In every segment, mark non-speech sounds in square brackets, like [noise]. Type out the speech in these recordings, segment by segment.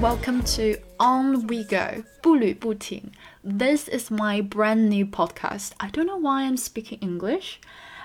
welcome to On We Go 步履不停. This is my brand new podcast. I don't know why I'm speaking English.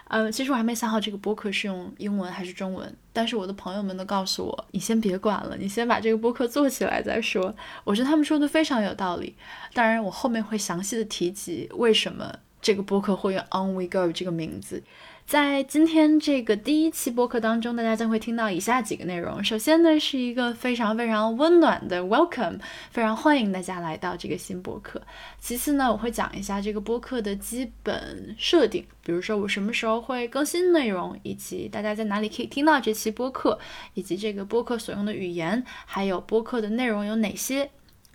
呃，其实我还没想好这个播客是用英文还是中文，但是我的朋友们都告诉我，你先别管了，你先把这个播客做起来再说。我觉得他们说的非常有道理。当然，我后面会详细的提及为什么这个播客会用 On We Go 这个名字。在今天这个第一期播客当中，大家将会听到以下几个内容。首先呢，是一个非常非常温暖的 welcome，非常欢迎大家来到这个新播客。其次呢，我会讲一下这个播客的基本设定，比如说我什么时候会更新内容，以及大家在哪里可以听到这期播客，以及这个播客所用的语言，还有播客的内容有哪些。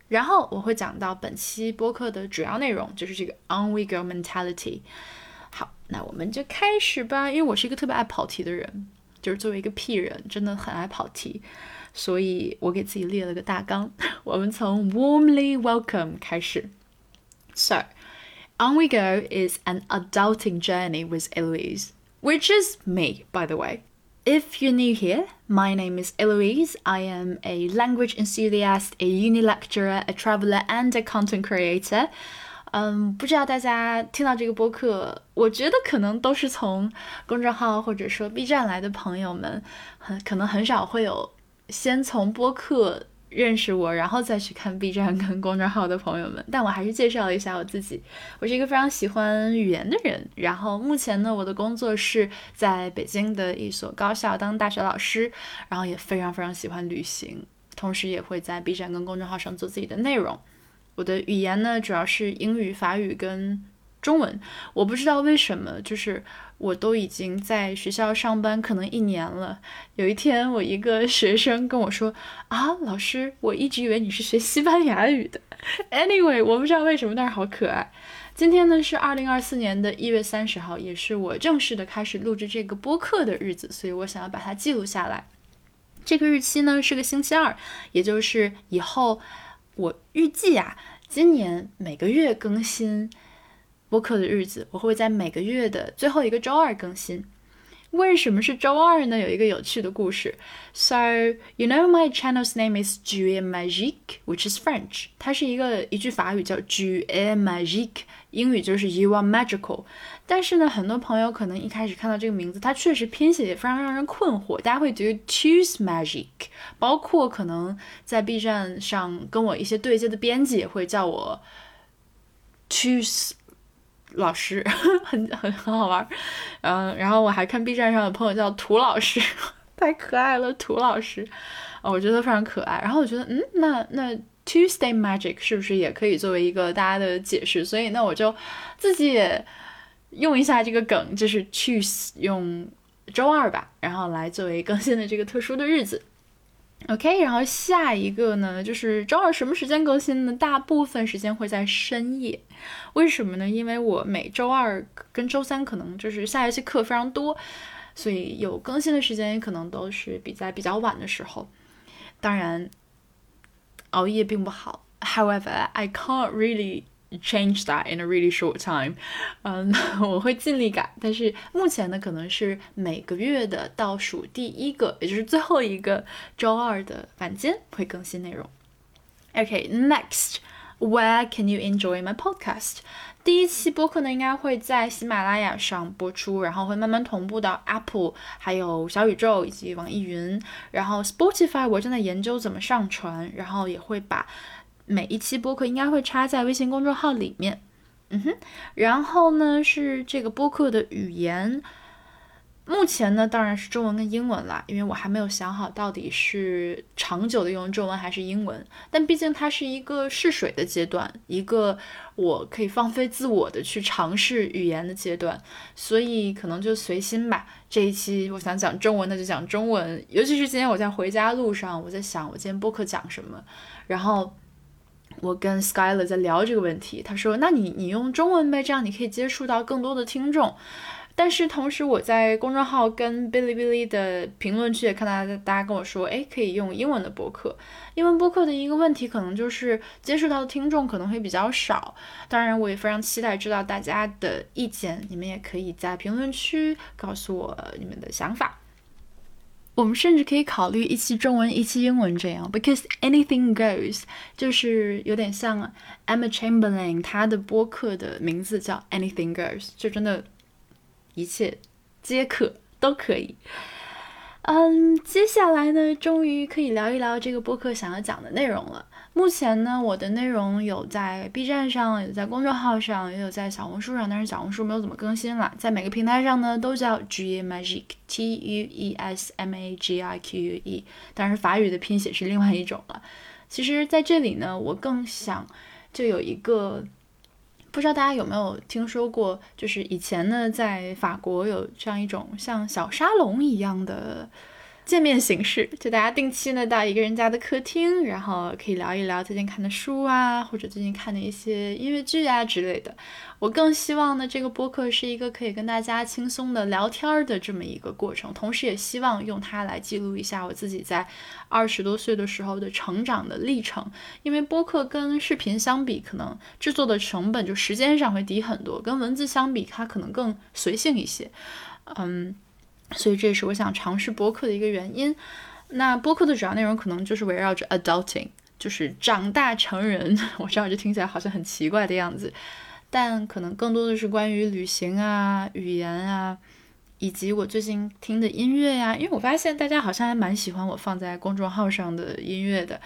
然后我会讲到本期播客的主要内容，就是这个 on we go mentality。好，那我们就开始吧。因为我是一个特别爱跑题的人，就是作为一个 P 人，真的很爱跑题，所以我给自己列了个大纲。我们从 warmly welcome 开始。So, on we go is an adulting journey with Eloise, which is me, by the way. If you're new here, my name is Eloise. I am a language enthusiast, a uni lecturer, a traveler, and a content creator. 嗯，不知道大家听到这个播客，我觉得可能都是从公众号或者说 B 站来的朋友们，很可能很少会有先从播客认识我，然后再去看 B 站跟公众号的朋友们。但我还是介绍一下我自己，我是一个非常喜欢语言的人。然后目前呢，我的工作是在北京的一所高校当大学老师，然后也非常非常喜欢旅行，同时也会在 B 站跟公众号上做自己的内容。我的语言呢，主要是英语、法语跟中文。我不知道为什么，就是我都已经在学校上班可能一年了。有一天，我一个学生跟我说：“啊，老师，我一直以为你是学西班牙语的。” Anyway，我不知道为什么，但是好可爱。今天呢是二零二四年的一月三十号，也是我正式的开始录制这个播客的日子，所以我想要把它记录下来。这个日期呢是个星期二，也就是以后。我预计啊，今年每个月更新播客的日子，我会在每个月的最后一个周二更新。为什么是周二呢？有一个有趣的故事。So you know my channel's name is j u e Magique, which is French。它是一个一句法语叫 j u e Magique，英语就是 You are magical。但是呢，很多朋友可能一开始看到这个名字，它确实拼写也非常让人困惑。大家会觉得 Choose Magic，包括可能在 B 站上跟我一些对接的编辑也会叫我 Choose。老师 [laughs] 很很很好玩，嗯，然后我还看 B 站上有朋友叫涂老师，[laughs] 太可爱了，涂老师，哦，我觉得非常可爱。然后我觉得，嗯，那那 Tuesday Magic 是不是也可以作为一个大家的解释？所以那我就自己也用一下这个梗，就是 choose 用周二吧，然后来作为更新的这个特殊的日子。OK，然后下一个呢，就是周二什么时间更新呢？大部分时间会在深夜。为什么呢？因为我每周二跟周三可能就是下学期课非常多，所以有更新的时间可能都是比在比较晚的时候。当然，熬夜并不好。However, I can't really. Change that in a really short time，嗯，[laughs] 我会尽力改，但是目前呢，可能是每个月的倒数第一个，也就是最后一个周二的晚间会更新内容。OK，next，where can you enjoy my podcast？第一期播客呢，应该会在喜马拉雅上播出，然后会慢慢同步到 Apple，还有小宇宙以及网易云，然后 Spotify 我正在研究怎么上传，然后也会把。每一期播客应该会插在微信公众号里面，嗯哼，然后呢是这个播客的语言，目前呢当然是中文跟英文啦，因为我还没有想好到底是长久的用中文还是英文，但毕竟它是一个试水的阶段，一个我可以放飞自我的去尝试语言的阶段，所以可能就随心吧。这一期我想讲中文，那就讲中文，尤其是今天我在回家路上，我在想我今天播客讲什么，然后。我跟 Skyler 在聊这个问题，他说：“那你你用中文呗，这样你可以接触到更多的听众。”但是同时，我在公众号跟哔哩哔哩的评论区也看到大家跟我说：“哎，可以用英文的播客。”英文播客的一个问题可能就是接触到的听众可能会比较少。当然，我也非常期待知道大家的意见，你们也可以在评论区告诉我你们的想法。我们甚至可以考虑一期中文，一期英文这样，because anything goes，就是有点像 Emma Chamberlain，她的播客的名字叫 Anything Goes，就真的，一切皆可都可以。嗯，接下来呢，终于可以聊一聊这个播客想要讲的内容了。目前呢，我的内容有在 B 站上，有在公众号上，也有在小红书上，但是小红书没有怎么更新了。在每个平台上呢，都叫 G Magic，T U E S M A G I Q U E，但是法语的拼写是另外一种了。其实，在这里呢，我更想就有一个，不知道大家有没有听说过，就是以前呢，在法国有这样一种像小沙龙一样的。见面形式，就大家定期呢到一个人家的客厅，然后可以聊一聊最近看的书啊，或者最近看的一些音乐剧啊之类的。我更希望呢，这个播客是一个可以跟大家轻松的聊天的这么一个过程，同时也希望用它来记录一下我自己在二十多岁的时候的成长的历程。因为播客跟视频相比，可能制作的成本就时间上会低很多，跟文字相比，它可能更随性一些。嗯。所以这也是我想尝试播客的一个原因。那播客的主要内容可能就是围绕着 adulting，就是长大成人。[laughs] 我知道这听起来好像很奇怪的样子，但可能更多的是关于旅行啊、语言啊，以及我最近听的音乐呀。因为我发现大家好像还蛮喜欢我放在公众号上的音乐的。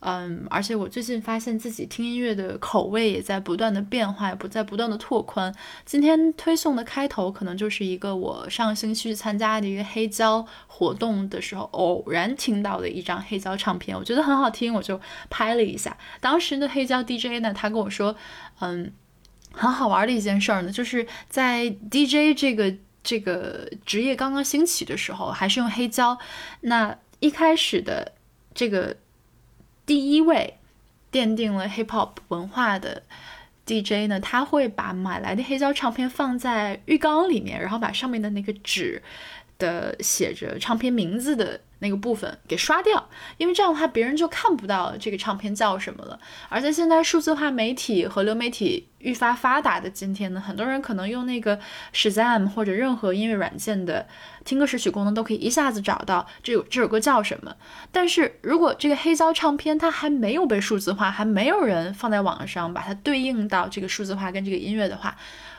嗯，而且我最近发现自己听音乐的口味也在不断的变化，不在不断的拓宽。今天推送的开头可能就是一个我上星期参加的一个黑胶活动的时候偶然听到的一张黑胶唱片，我觉得很好听，我就拍了一下。当时的黑胶 DJ 呢，他跟我说，嗯，很好玩的一件事儿呢，就是在 DJ 这个这个职业刚刚兴起的时候，还是用黑胶。那一开始的这个。第一位奠定了 hip hop 文化的 DJ 呢，他会把买来的黑胶唱片放在浴缸里面，然后把上面的那个纸的写着唱片名字的。那个部分给刷掉，因为这样的话别人就看不到这个唱片叫什么了。而在现在数字化媒体和流媒体愈发发达的今天呢，很多人可能用那个 Shazam 或者任何音乐软件的听歌识曲功能，都可以一下子找到这首这首歌叫什么。但是如果这个黑胶唱片它还没有被数字化，还没有人放在网上把它对应到这个数字化跟这个音乐的话，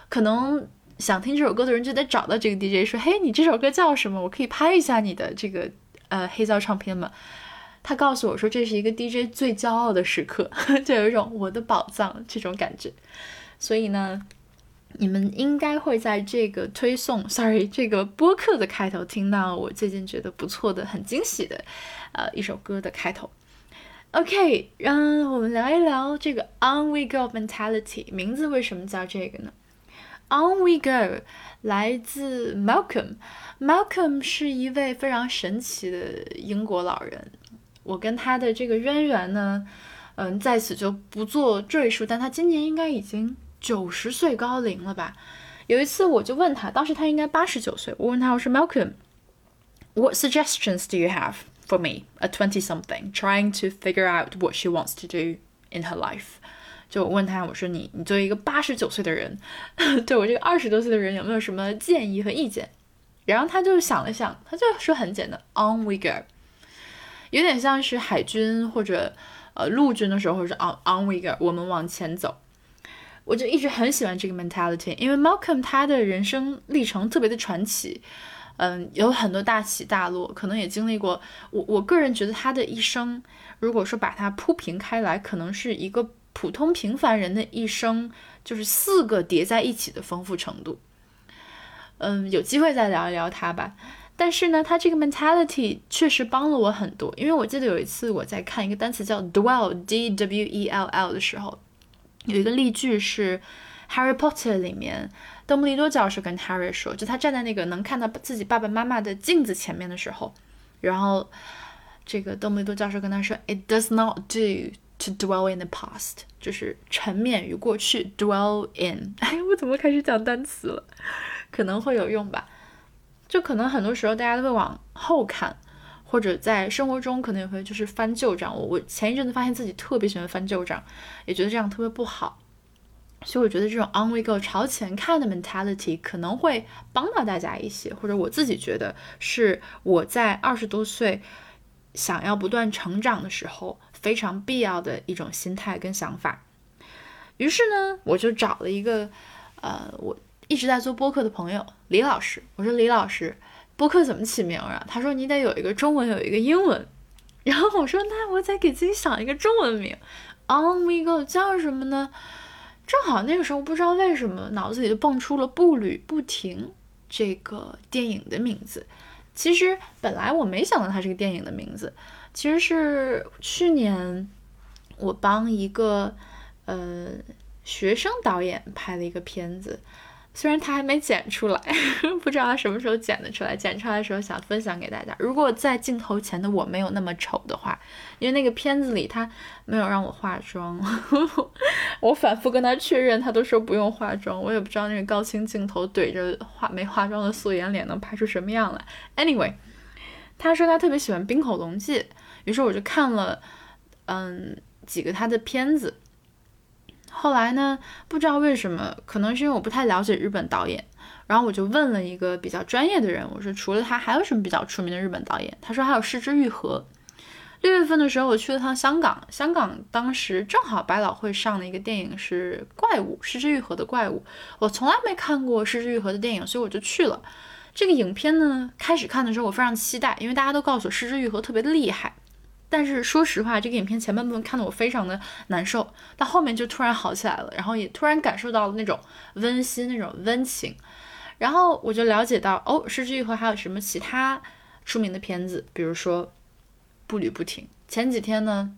可能想听这首歌的人就得找到这个 DJ 说：“嘿，你这首歌叫什么？我可以拍一下你的这个。”呃，黑胶唱片嘛，他告诉我说这是一个 DJ 最骄傲的时刻，[laughs] 就有一种我的宝藏这种感觉。所以呢，你们应该会在这个推送，sorry，这个播客的开头听到我最近觉得不错的、很惊喜的，呃，一首歌的开头。OK，让我们聊一聊这个 On We Go Mentality，名字为什么叫这个呢 ？On We Go 来自 Malcolm。Malcolm 是一位非常神奇的英国老人，我跟他的这个渊源呢，嗯，在此就不做赘述。但他今年应该已经九十岁高龄了吧？有一次我就问他，当时他应该八十九岁，我问他我说，Malcolm，what suggestions do you have for me, a twenty something trying to figure out what she wants to do in her life？ 就问他，我说你，你作为一个八十九岁的人，[laughs] 对我这个二十多岁的人有没有什么建议和意见？然后他就想了想，他就说很简单，on we go，有点像是海军或者呃陆军的时候是 on on we go，我们往前走。我就一直很喜欢这个 mentality，因为 Malcolm 他的人生历程特别的传奇，嗯，有很多大起大落，可能也经历过。我我个人觉得他的一生，如果说把它铺平开来，可能是一个普通平凡人的一生，就是四个叠在一起的丰富程度。嗯，有机会再聊一聊他吧。但是呢，他这个 mentality 确实帮了我很多。因为我记得有一次我在看一个单词叫 dwell，d w e l l 的时候，有一个例句是 Harry Potter 里面，邓布利多教授跟 Harry 说，就他站在那个能看到自己爸爸妈妈的镜子前面的时候，然后这个邓布利多教授跟他说，It does not do to dwell in the past，就是沉湎于过去，dwell in。哎，我怎么开始讲单词了？可能会有用吧，就可能很多时候大家都会往后看，或者在生活中可能也会就是翻旧账。我我前一阵子发现自己特别喜欢翻旧账，也觉得这样特别不好。所以我觉得这种 on we go 朝前看的 mentality 可能会帮到大家一些，或者我自己觉得是我在二十多岁想要不断成长的时候非常必要的一种心态跟想法。于是呢，我就找了一个呃，我一直在做播客的朋友李老师，我说李老师，播客怎么起名啊？他说你得有一个中文，有一个英文。然后我说那我再给自己想一个中文名，on we go 叫什么呢？正好那个时候不知道为什么脑子里就蹦出了《步履不停》这个电影的名字。其实本来我没想到它是个电影的名字，其实是去年我帮一个呃学生导演拍了一个片子。虽然他还没剪出来，[laughs] 不知道他什么时候剪得出来。剪出来的时候想分享给大家。如果在镜头前的我没有那么丑的话，因为那个片子里他没有让我化妆，[laughs] 我反复跟他确认，他都说不用化妆。我也不知道那个高清镜头怼着化没化妆的素颜脸能拍出什么样来。Anyway，他说他特别喜欢冰口龙介，于是我就看了嗯几个他的片子。后来呢？不知道为什么，可能是因为我不太了解日本导演，然后我就问了一个比较专业的人，我说除了他还有什么比较出名的日本导演？他说还有失之愈合。六月份的时候我去了趟香港，香港当时正好百老汇上的一个电影是《怪物》，失之愈合的《怪物》，我从来没看过失之愈合的电影，所以我就去了。这个影片呢，开始看的时候我非常期待，因为大家都告诉我失之愈合特别的厉害。但是说实话，这个影片前半部分看得我非常的难受，到后面就突然好起来了，然后也突然感受到了那种温馨、那种温情，然后我就了解到，哦，失之愈合还有什么其他出名的片子，比如说《步履不停》。前几天呢，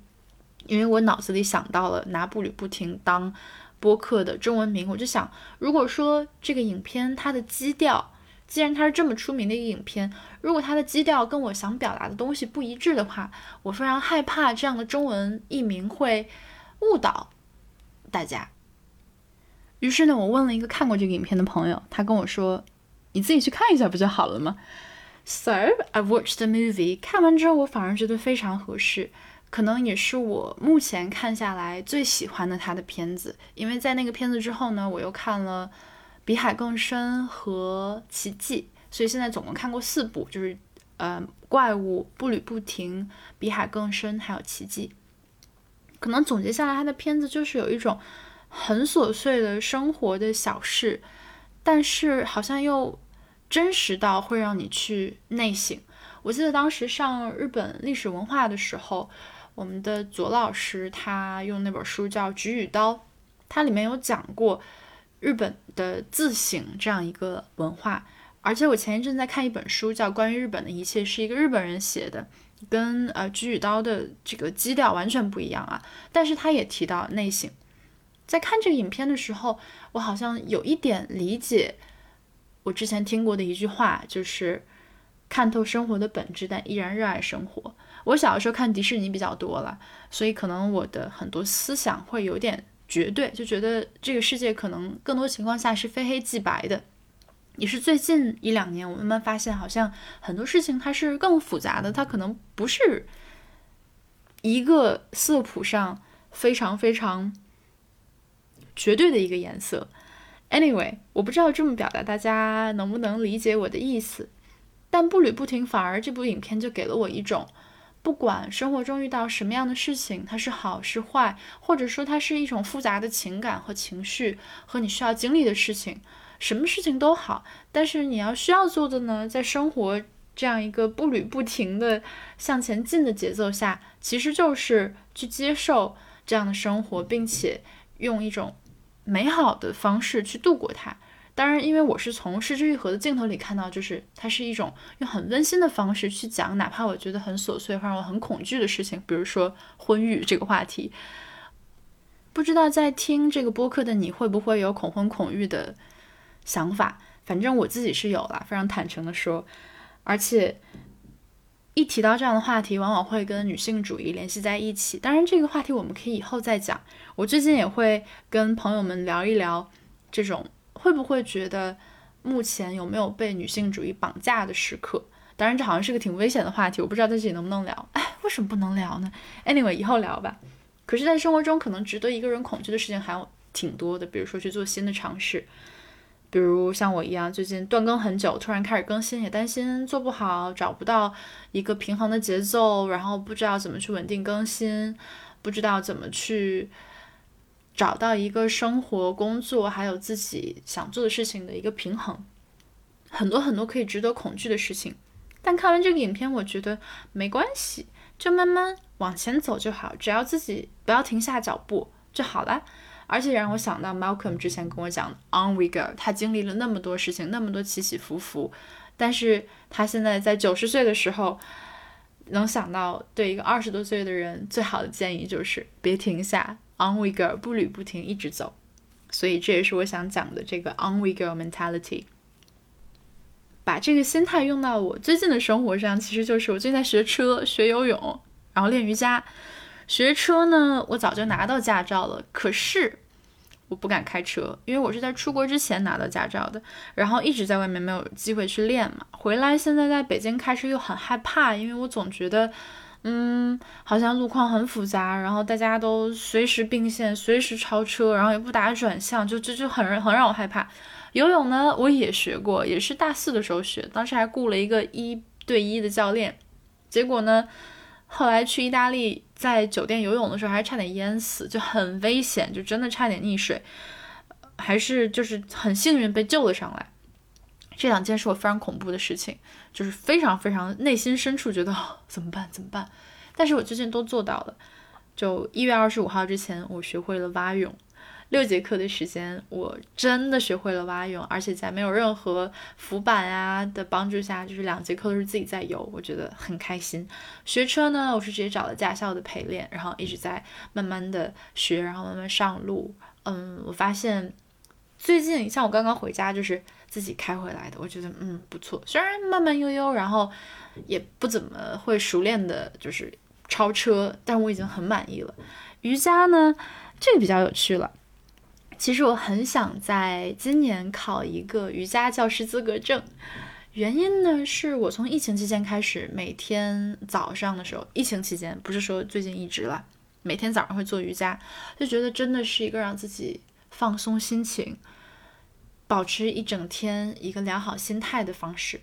因为我脑子里想到了拿《步履不停》当播客的中文名，我就想，如果说这个影片它的基调。既然它是这么出名的一个影片，如果它的基调跟我想表达的东西不一致的话，我非常害怕这样的中文译名会误导大家。于是呢，我问了一个看过这个影片的朋友，他跟我说：“你自己去看一下不就好了吗？[laughs] ”So I watched the movie。看完之后，我反而觉得非常合适，可能也是我目前看下来最喜欢的他的片子。因为在那个片子之后呢，我又看了。比海更深和奇迹，所以现在总共看过四部，就是呃怪物、步履不停、比海更深，还有奇迹。可能总结下来，他的片子就是有一种很琐碎的生活的小事，但是好像又真实到会让你去内省。我记得当时上日本历史文化的时候，我们的左老师他用那本书叫《菊与刀》，它里面有讲过。日本的自省这样一个文化，而且我前一阵在看一本书，叫《关于日本的一切》，是一个日本人写的，跟呃菊与刀的这个基调完全不一样啊。但是他也提到内省，在看这个影片的时候，我好像有一点理解我之前听过的一句话，就是看透生活的本质，但依然热爱生活。我小的时候看迪士尼比较多了，所以可能我的很多思想会有点。绝对就觉得这个世界可能更多情况下是非黑即白的，也是最近一两年我慢慢发现，好像很多事情它是更复杂的，它可能不是一个色谱上非常非常绝对的一个颜色。Anyway，我不知道这么表达大家能不能理解我的意思，但步履不停，反而这部影片就给了我一种。不管生活中遇到什么样的事情，它是好是坏，或者说它是一种复杂的情感和情绪和你需要经历的事情，什么事情都好。但是你要需要做的呢，在生活这样一个步履不停的向前进的节奏下，其实就是去接受这样的生活，并且用一种美好的方式去度过它。当然，因为我是从失之愈合的镜头里看到，就是它是一种用很温馨的方式去讲，哪怕我觉得很琐碎或让我很恐惧的事情，比如说婚育这个话题。不知道在听这个播客的你会不会有恐婚恐育的想法？反正我自己是有了，非常坦诚的说。而且一提到这样的话题，往往会跟女性主义联系在一起。当然，这个话题我们可以以后再讲。我最近也会跟朋友们聊一聊这种。会不会觉得目前有没有被女性主义绑架的时刻？当然，这好像是个挺危险的话题，我不知道在这里能不能聊。哎，为什么不能聊呢？Anyway，以后聊吧。可是，在生活中可能值得一个人恐惧的事情还有挺多的，比如说去做新的尝试，比如像我一样，最近断更很久，突然开始更新，也担心做不好，找不到一个平衡的节奏，然后不知道怎么去稳定更新，不知道怎么去找到一个生活、工作还有自己想做的事情的一个平衡，很多很多可以值得恐惧的事情。但看完这个影片，我觉得没关系，就慢慢往前走就好，只要自己不要停下脚步就好了。而且让我想到 Malcolm 之前跟我讲 On We Go，他经历了那么多事情，那么多起起伏伏，但是他现在在九十岁的时候，能想到对一个二十多岁的人最好的建议就是别停下，On We Go，步履不停，一直走。所以这也是我想讲的这个 On We Go mentality。把这个心态用到我最近的生活上，其实就是我最近在学车、学游泳，然后练瑜伽。学车呢，我早就拿到驾照了，可是我不敢开车，因为我是在出国之前拿到驾照的，然后一直在外面没有机会去练嘛。回来现在在北京开车又很害怕，因为我总觉得，嗯，好像路况很复杂，然后大家都随时并线、随时超车，然后也不打转向，就就就很很让我害怕。游泳呢，我也学过，也是大四的时候学，当时还雇了一个一对一的教练，结果呢。后来去意大利，在酒店游泳的时候，还差点淹死，就很危险，就真的差点溺水，还是就是很幸运被救了上来。这两件是我非常恐怖的事情，就是非常非常内心深处觉得 [gasps] 怎么办怎么办，但是我最近都做到了。就一月二十五号之前，我学会了蛙泳。六节课的时间，我真的学会了蛙泳，而且在没有任何浮板啊的帮助下，就是两节课都是自己在游，我觉得很开心。学车呢，我是直接找了驾校的陪练，然后一直在慢慢的学，然后慢慢上路。嗯，我发现最近像我刚刚回家就是自己开回来的，我觉得嗯不错，虽然慢慢悠悠，然后也不怎么会熟练的，就是超车，但我已经很满意了。瑜伽呢，这个比较有趣了。其实我很想在今年考一个瑜伽教师资格证，原因呢是我从疫情期间开始，每天早上的时候，疫情期间不是说最近一直了，每天早上会做瑜伽，就觉得真的是一个让自己放松心情、保持一整天一个良好心态的方式。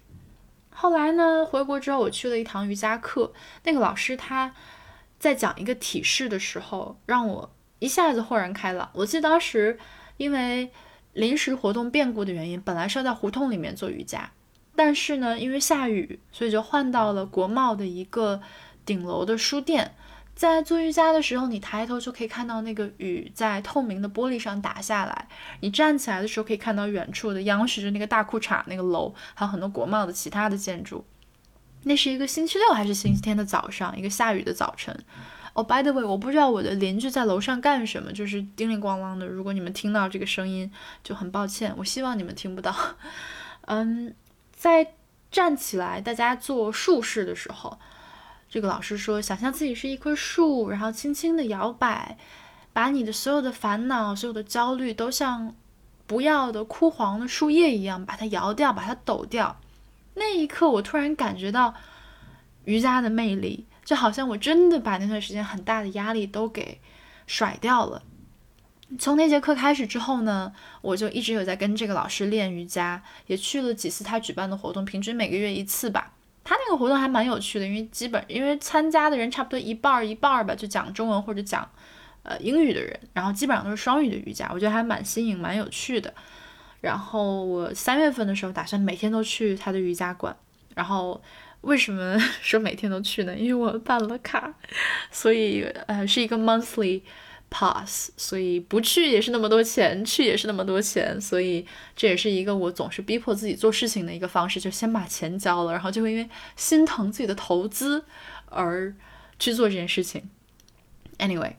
后来呢，回国之后我去了一堂瑜伽课，那个老师他在讲一个体式的时候，让我。一下子豁然开朗。我记得当时因为临时活动变故的原因，本来是要在胡同里面做瑜伽，但是呢，因为下雨，所以就换到了国贸的一个顶楼的书店。在做瑜伽的时候，你抬头就可以看到那个雨在透明的玻璃上打下来。你站起来的时候，可以看到远处的央视的那个大裤衩那个楼，还有很多国贸的其他的建筑。那是一个星期六还是星期天的早上，一个下雨的早晨。哦，by the way，我不知道我的邻居在楼上干什么，就是叮铃咣啷的。如果你们听到这个声音，就很抱歉。我希望你们听不到。[laughs] 嗯，在站起来，大家做树式的时候，这个老师说，想象自己是一棵树，然后轻轻的摇摆，把你的所有的烦恼、所有的焦虑，都像不要的枯黄的树叶一样，把它摇掉，把它抖掉。那一刻，我突然感觉到瑜伽的魅力。就好像我真的把那段时间很大的压力都给甩掉了。从那节课开始之后呢，我就一直有在跟这个老师练瑜伽，也去了几次他举办的活动，平均每个月一次吧。他那个活动还蛮有趣的，因为基本因为参加的人差不多一半儿一半儿吧，就讲中文或者讲呃英语的人，然后基本上都是双语的瑜伽，我觉得还蛮新颖、蛮有趣的。然后我三月份的时候打算每天都去他的瑜伽馆，然后。为什么 [laughs] 说每天都去呢？因为我办了卡，所以呃是一个 monthly pass，所以不去也是那么多钱，去也是那么多钱，所以这也是一个我总是逼迫自己做事情的一个方式，就先把钱交了，然后就会因为心疼自己的投资而去做这件事情。Anyway。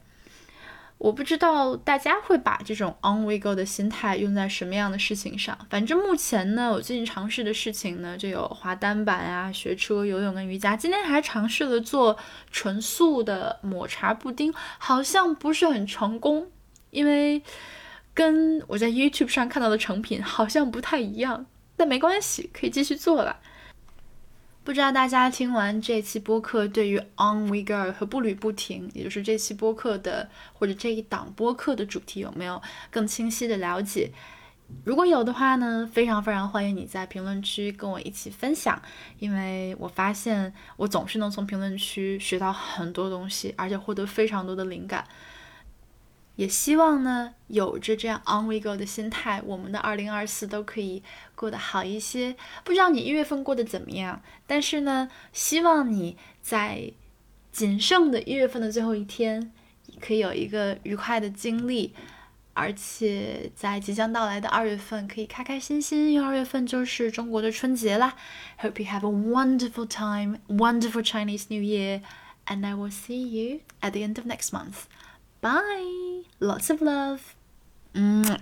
我不知道大家会把这种 on we go 的心态用在什么样的事情上。反正目前呢，我最近尝试的事情呢，就有滑单板啊、学车、游泳跟瑜伽。今天还尝试了做纯素的抹茶布丁，好像不是很成功，因为跟我在 YouTube 上看到的成品好像不太一样。但没关系，可以继续做了。不知道大家听完这期播客，对于 On We Go 和步履不停，也就是这期播客的或者这一档播客的主题，有没有更清晰的了解？如果有的话呢，非常非常欢迎你在评论区跟我一起分享，因为我发现我总是能从评论区学到很多东西，而且获得非常多的灵感。也希望呢，有着这样 on we go 的心态，我们的二零二四都可以过得好一些。不知道你一月份过得怎么样？但是呢，希望你在仅剩的一月份的最后一天，可以有一个愉快的经历，而且在即将到来的二月份可以开开心心，因为二月份就是中国的春节啦。Hope you have a wonderful time, wonderful Chinese New Year, and I will see you at the end of next month. Bye. Lots of love. Mwah.